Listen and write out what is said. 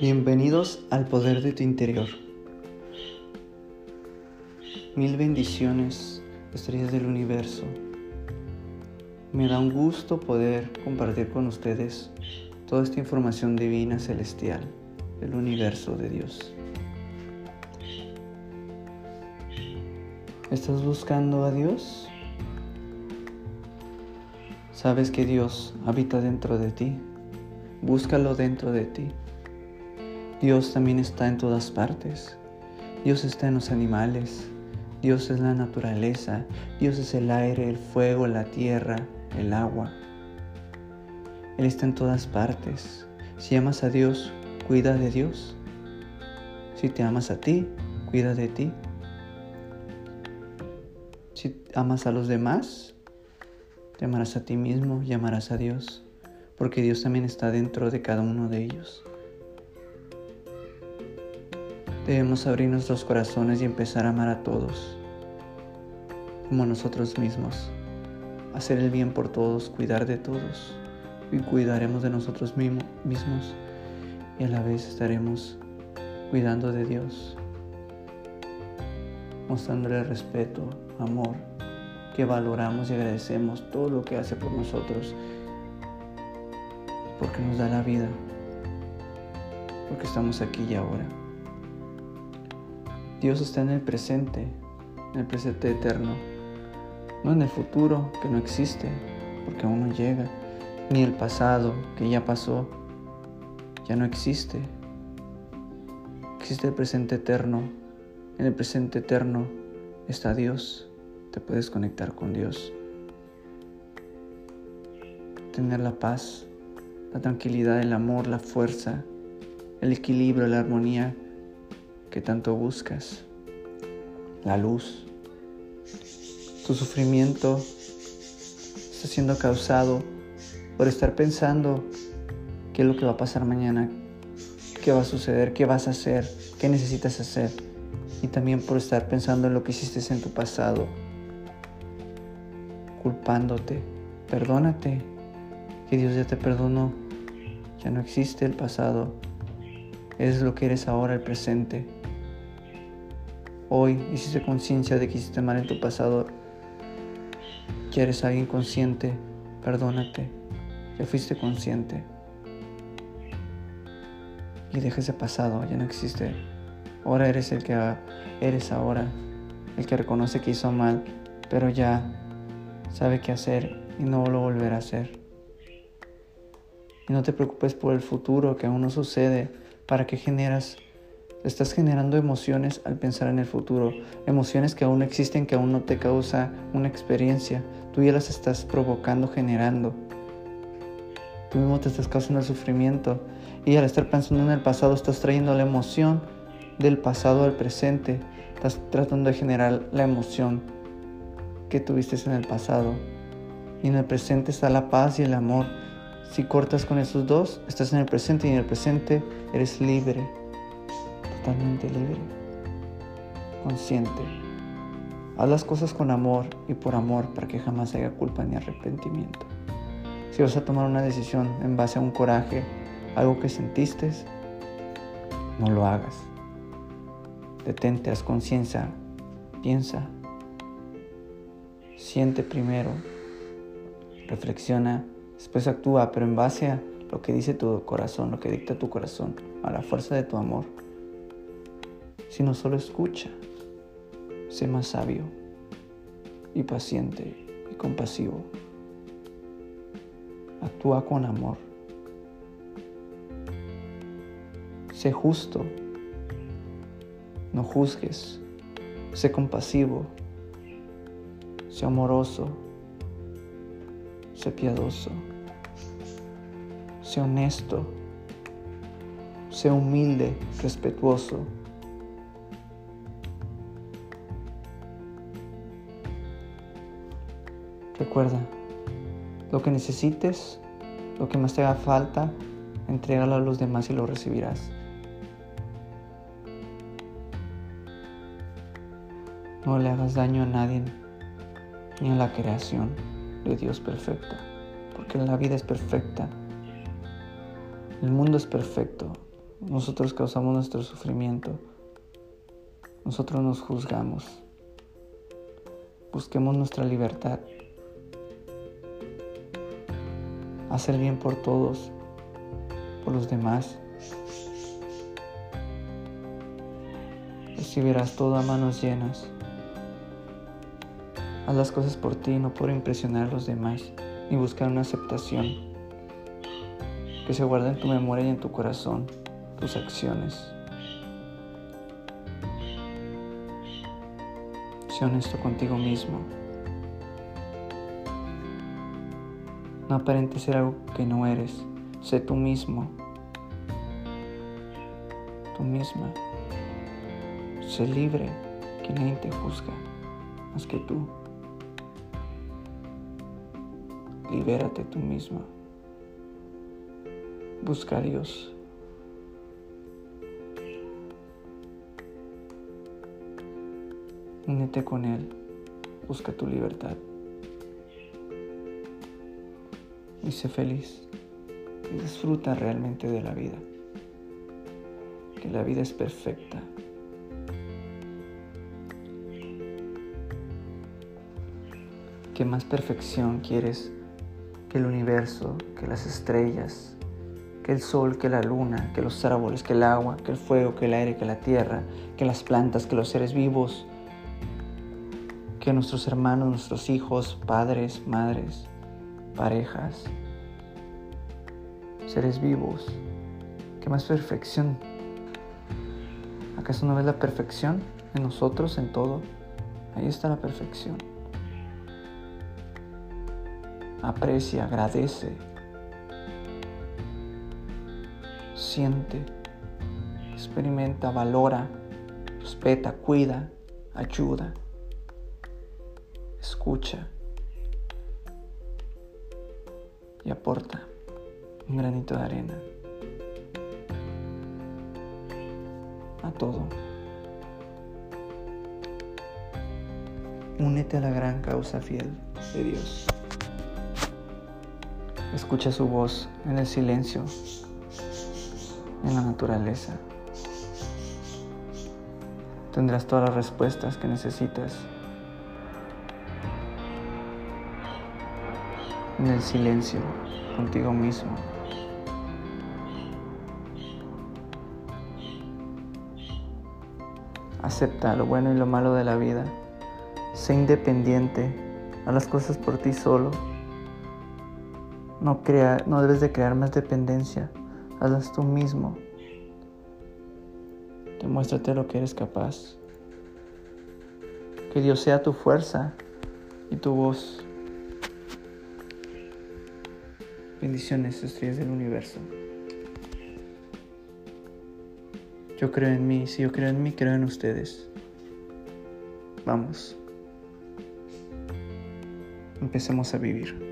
Bienvenidos al poder de tu interior. Mil bendiciones, estrellas del universo. Me da un gusto poder compartir con ustedes toda esta información divina celestial del universo de Dios. ¿Estás buscando a Dios? ¿Sabes que Dios habita dentro de ti? Búscalo dentro de ti. Dios también está en todas partes. Dios está en los animales. Dios es la naturaleza. Dios es el aire, el fuego, la tierra, el agua. Él está en todas partes. Si amas a Dios, cuida de Dios. Si te amas a ti, cuida de ti. Si amas a los demás, te amarás a ti mismo y amarás a Dios, porque Dios también está dentro de cada uno de ellos. Debemos abrir nuestros corazones y empezar a amar a todos, como a nosotros mismos, hacer el bien por todos, cuidar de todos, y cuidaremos de nosotros mismos y a la vez estaremos cuidando de Dios, mostrándole respeto, amor, que valoramos y agradecemos todo lo que hace por nosotros, porque nos da la vida, porque estamos aquí y ahora. Dios está en el presente, en el presente eterno, no en el futuro que no existe, porque aún no llega, ni el pasado que ya pasó, ya no existe. Existe el presente eterno. En el presente eterno está Dios. Te puedes conectar con Dios. Tener la paz, la tranquilidad, el amor, la fuerza, el equilibrio, la armonía que tanto buscas, la luz. Tu sufrimiento está siendo causado por estar pensando qué es lo que va a pasar mañana, qué va a suceder, qué vas a hacer, qué necesitas hacer. Y también por estar pensando en lo que hiciste en tu pasado, culpándote. Perdónate, que Dios ya te perdonó. Ya no existe el pasado. Eres lo que eres ahora, el presente. Hoy hiciste conciencia de que hiciste mal en tu pasado. Ya eres alguien consciente. Perdónate. Ya fuiste consciente. Y deja ese pasado, ya no existe. Ahora eres el que eres ahora. El que reconoce que hizo mal, pero ya sabe qué hacer y no lo volverá a hacer. Y no te preocupes por el futuro que aún no sucede, para que generas Estás generando emociones al pensar en el futuro, emociones que aún no existen, que aún no te causa una experiencia. Tú ya las estás provocando, generando. Tú mismo te estás causando el sufrimiento y al estar pensando en el pasado estás trayendo la emoción del pasado al presente. Estás tratando de generar la emoción que tuviste en el pasado. Y en el presente está la paz y el amor. Si cortas con esos dos, estás en el presente y en el presente eres libre totalmente libre, consciente. Haz las cosas con amor y por amor para que jamás haya culpa ni arrepentimiento. Si vas a tomar una decisión en base a un coraje, algo que sentiste, no lo hagas. Detente, haz conciencia, piensa, siente primero, reflexiona, después actúa, pero en base a lo que dice tu corazón, lo que dicta tu corazón, a la fuerza de tu amor sino solo escucha. Sé más sabio y paciente y compasivo. Actúa con amor. Sé justo. No juzgues. Sé compasivo. Sé amoroso. Sé piadoso. Sé honesto. Sé humilde, respetuoso Recuerda, lo que necesites, lo que más te haga falta, entrégalo a los demás y lo recibirás. No le hagas daño a nadie, ni a la creación de Dios perfecta, porque la vida es perfecta, el mundo es perfecto, Nosotros causamos nuestro sufrimiento. Nosotros nos juzgamos. Busquemos nuestra libertad. Hacer bien por todos, por los demás. Recibirás todo a manos llenas. Haz las cosas por ti, no por impresionar a los demás, ni buscar una aceptación. Que se guarde en tu memoria y en tu corazón tus acciones. Sé honesto contigo mismo. No aparentes ser algo que no eres. Sé tú mismo. Tú misma. Sé libre, que nadie te juzga más que tú. Libérate tú misma. Busca a Dios. Únete con Él, busca tu libertad y sé feliz. Y disfruta realmente de la vida, que la vida es perfecta. ¿Qué más perfección quieres que el universo, que las estrellas, que el sol, que la luna, que los árboles, que el agua, que el fuego, que el aire, que la tierra, que las plantas, que los seres vivos, que nuestros hermanos, nuestros hijos, padres, madres, parejas, seres vivos, ¿qué más perfección? ¿Acaso no ves la perfección en nosotros, en todo? Ahí está la perfección. Aprecia, agradece, siente, experimenta, valora, respeta, cuida, ayuda escucha y aporta un granito de arena a todo. Únete a la gran causa fiel de Dios. Escucha su voz en el silencio, en la naturaleza. Tendrás todas las respuestas que necesitas en el silencio contigo mismo. Acepta lo bueno y lo malo de la vida. Sé independiente. Haz las cosas por ti solo. No, crea, no debes de crear más dependencia. Hazlas tú mismo. Demuéstrate lo que eres capaz. Que Dios sea tu fuerza y tu voz. Bendiciones, estrellas del universo. Yo creo en mí, si yo creo en mí, creo en ustedes. Vamos. Empecemos a vivir.